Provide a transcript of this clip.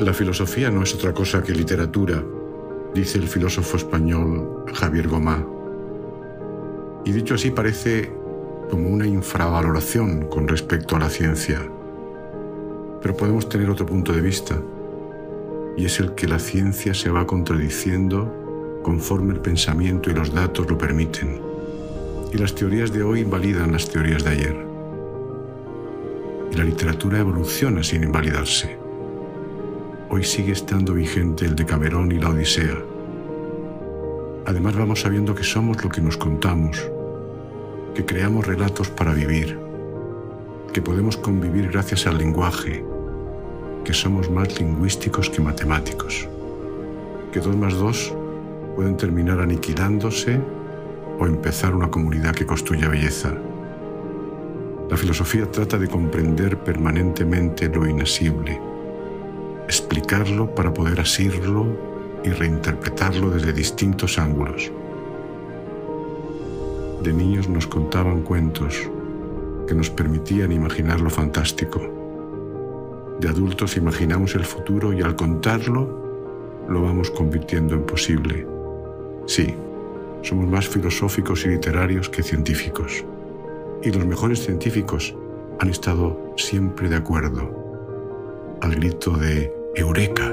La filosofía no es otra cosa que literatura, dice el filósofo español Javier Gomá. Y dicho así parece como una infravaloración con respecto a la ciencia. Pero podemos tener otro punto de vista, y es el que la ciencia se va contradiciendo conforme el pensamiento y los datos lo permiten. Y las teorías de hoy invalidan las teorías de ayer. Y la literatura evoluciona sin invalidarse hoy sigue estando vigente el de Camerón y la Odisea. Además vamos sabiendo que somos lo que nos contamos, que creamos relatos para vivir, que podemos convivir gracias al lenguaje, que somos más lingüísticos que matemáticos, que dos más dos pueden terminar aniquilándose o empezar una comunidad que construya belleza. La filosofía trata de comprender permanentemente lo inasible explicarlo para poder asirlo y reinterpretarlo desde distintos ángulos. De niños nos contaban cuentos que nos permitían imaginar lo fantástico. De adultos imaginamos el futuro y al contarlo lo vamos convirtiendo en posible. Sí, somos más filosóficos y literarios que científicos. Y los mejores científicos han estado siempre de acuerdo al grito de Eureka.